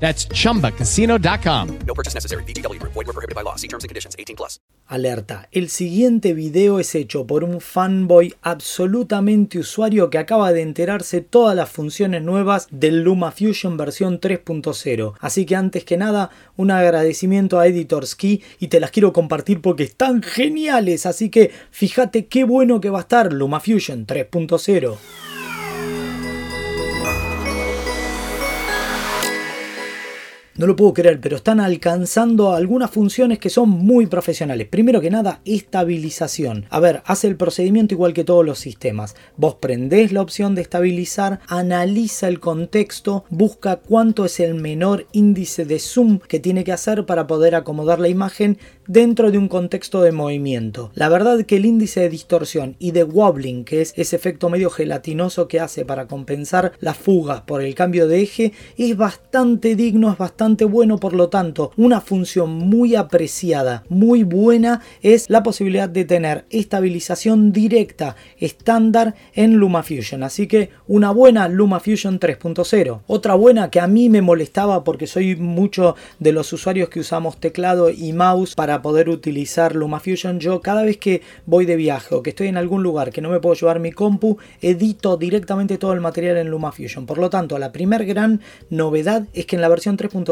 That's chumbacasino.com. No purchase necessary. VGW Group. Void were prohibited by law. See terms and conditions. 18 plus. Alerta. El siguiente video es hecho por un fanboy absolutamente usuario que acaba de enterarse todas las funciones nuevas del LumaFusion versión 3.0. Así que antes que nada, un agradecimiento a Editors Key y te las quiero compartir porque están geniales. Así que fíjate qué bueno que va a estar LumaFusion 3.0. No lo puedo creer, pero están alcanzando algunas funciones que son muy profesionales. Primero que nada, estabilización. A ver, hace el procedimiento igual que todos los sistemas. Vos prendés la opción de estabilizar, analiza el contexto, busca cuánto es el menor índice de zoom que tiene que hacer para poder acomodar la imagen dentro de un contexto de movimiento. La verdad que el índice de distorsión y de wobbling, que es ese efecto medio gelatinoso que hace para compensar las fugas por el cambio de eje, es bastante digno, es bastante bueno, por lo tanto, una función muy apreciada, muy buena, es la posibilidad de tener estabilización directa estándar en LumaFusion. Así que una buena LumaFusion 3.0. Otra buena que a mí me molestaba porque soy mucho de los usuarios que usamos teclado y mouse para poder utilizar LumaFusion. Yo cada vez que voy de viaje o que estoy en algún lugar que no me puedo llevar mi compu, edito directamente todo el material en LumaFusion. Por lo tanto, la primer gran novedad es que en la versión 3.0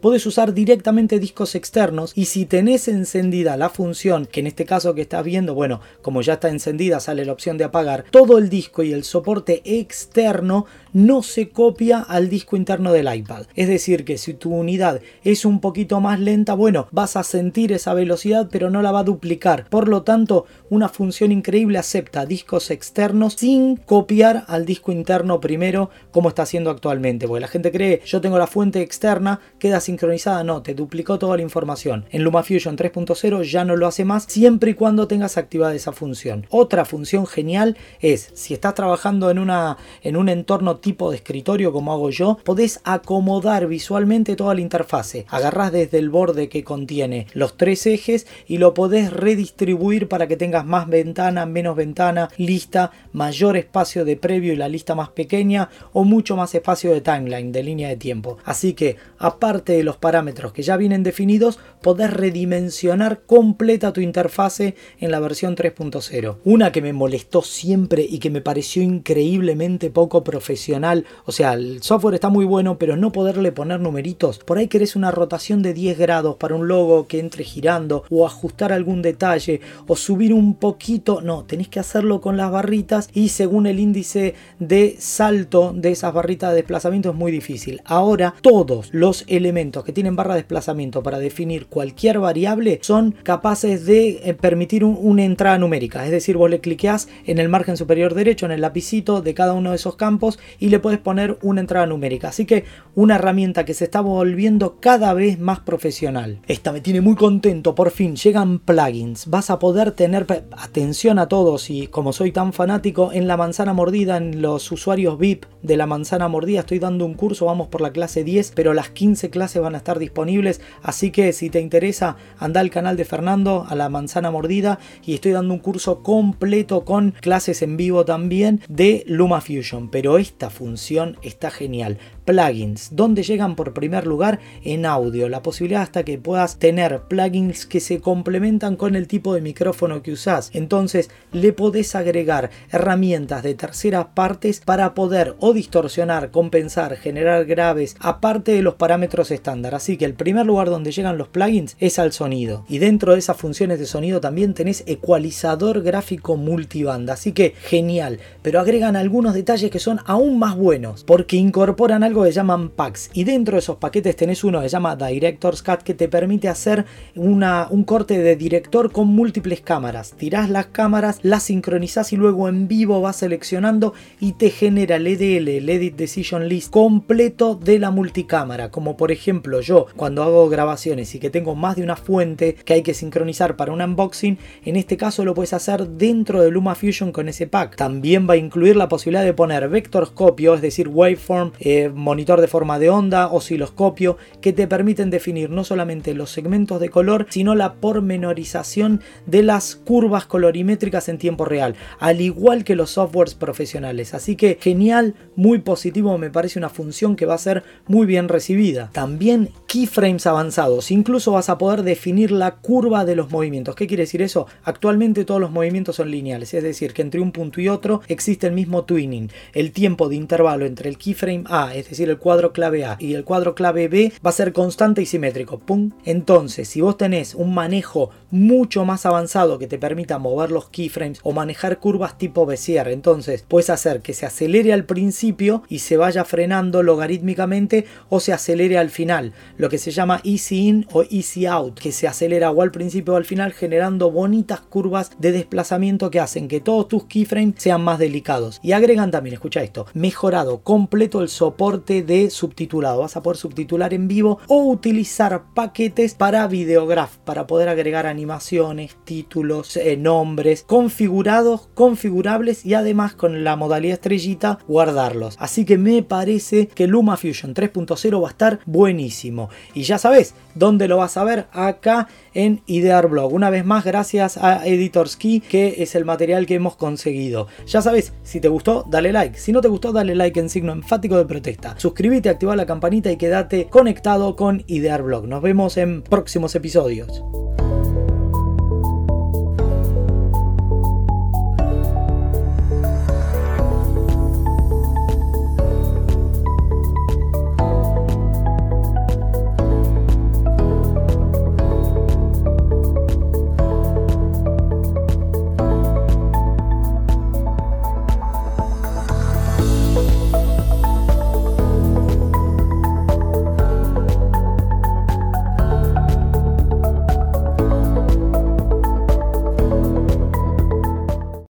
puedes usar directamente discos externos y si tenés encendida la función, que en este caso que estás viendo, bueno, como ya está encendida sale la opción de apagar, todo el disco y el soporte externo no se copia al disco interno del iPad. Es decir, que si tu unidad es un poquito más lenta, bueno, vas a sentir esa velocidad pero no la va a duplicar. Por lo tanto, una función increíble acepta discos externos sin copiar al disco interno primero como está haciendo actualmente. Porque la gente cree, yo tengo la fuente externa, queda sincronizada, no, te duplicó toda la información. En LumaFusion 3.0 ya no lo hace más siempre y cuando tengas activada esa función. Otra función genial es, si estás trabajando en, una, en un entorno tipo de escritorio como hago yo, podés acomodar visualmente toda la interfase. Agarrás desde el borde que contiene los tres ejes y lo podés redistribuir para que tengas más ventana, menos ventana, lista, mayor espacio de previo y la lista más pequeña o mucho más espacio de timeline, de línea de tiempo. Así que, aparte de los parámetros que ya vienen definidos, podés redimensionar completa tu interfase en la versión 3.0. Una que me molestó siempre y que me pareció increíblemente poco profesional, o sea, el software está muy bueno, pero no poderle poner numeritos. Por ahí querés una rotación de 10 grados para un logo que entre girando o ajustar algún detalle o subir un poquito, no, tenés que hacerlo con las barritas y según el índice de salto de esas barritas de desplazamiento es muy difícil. Ahora todos los elementos que tienen barra de desplazamiento para definir cualquier variable son capaces de eh, permitir una entrada numérica. Es decir, vos le cliqueás en el margen superior derecho, en el lapicito de cada uno de esos campos y le puedes poner una entrada numérica. Así que una herramienta que se está volviendo cada vez más profesional. Esta me tiene muy contento, por fin llegan plugins. Vas a poder tener atención a todos y como soy tan fanático en la manzana mordida, en los usuarios VIP de la manzana mordida, estoy dando un curso, vamos por la clase 10, pero las 15 clases van a estar disponibles, así que si te interesa, anda al canal de Fernando, a la manzana mordida, y estoy dando un curso completo con clases en vivo también de LumaFusion, pero esta función está genial. Plugins, donde llegan por primer lugar en audio, la posibilidad hasta que puedas tener plugins que se complementan con el tipo de micrófono que usas. Entonces le podés agregar herramientas de terceras partes para poder o distorsionar, compensar, generar graves, aparte de los parámetros parámetros estándar. Así que el primer lugar donde llegan los plugins es al sonido. Y dentro de esas funciones de sonido también tenés ecualizador gráfico multibanda. Así que genial. Pero agregan algunos detalles que son aún más buenos. Porque incorporan algo que llaman packs. Y dentro de esos paquetes tenés uno que se llama Director's Cut que te permite hacer una, un corte de director con múltiples cámaras. Tirás las cámaras, las sincronizás y luego en vivo vas seleccionando y te genera el EDL, el Edit Decision List completo de la multicámara. Como por ejemplo yo cuando hago grabaciones y que tengo más de una fuente que hay que sincronizar para un unboxing, en este caso lo puedes hacer dentro de LumaFusion con ese pack. También va a incluir la posibilidad de poner vectorscopio, es decir, waveform, eh, monitor de forma de onda, osciloscopio, que te permiten definir no solamente los segmentos de color, sino la pormenorización de las curvas colorimétricas en tiempo real, al igual que los softwares profesionales. Así que genial, muy positivo, me parece una función que va a ser muy bien recibida. También keyframes avanzados, incluso vas a poder definir la curva de los movimientos. ¿Qué quiere decir eso? Actualmente todos los movimientos son lineales, es decir, que entre un punto y otro existe el mismo twinning. El tiempo de intervalo entre el keyframe A, es decir, el cuadro clave A y el cuadro clave B va a ser constante y simétrico. Entonces, si vos tenés un manejo mucho más avanzado que te permita mover los keyframes o manejar curvas tipo Bezier, entonces puedes hacer que se acelere al principio y se vaya frenando logarítmicamente o se acelere al final, lo que se llama easy in o easy out, que se acelera o al principio o al final generando bonitas curvas de desplazamiento que hacen que todos tus keyframes sean más delicados. Y agregan también, escucha esto, mejorado completo el soporte de subtitulado. Vas a poder subtitular en vivo o utilizar paquetes para videograph, para poder agregar animaciones, títulos, eh, nombres, configurados, configurables y además con la modalidad estrellita guardarlos. Así que me parece que LumaFusion 3.0 va a buenísimo. Y ya sabes, ¿dónde lo vas a ver? Acá en Idear Blog. Una vez más, gracias a Editors Key, que es el material que hemos conseguido. Ya sabes, si te gustó, dale like. Si no te gustó, dale like en signo enfático de protesta. Suscríbete, activa la campanita y quédate conectado con Idear Blog. Nos vemos en próximos episodios.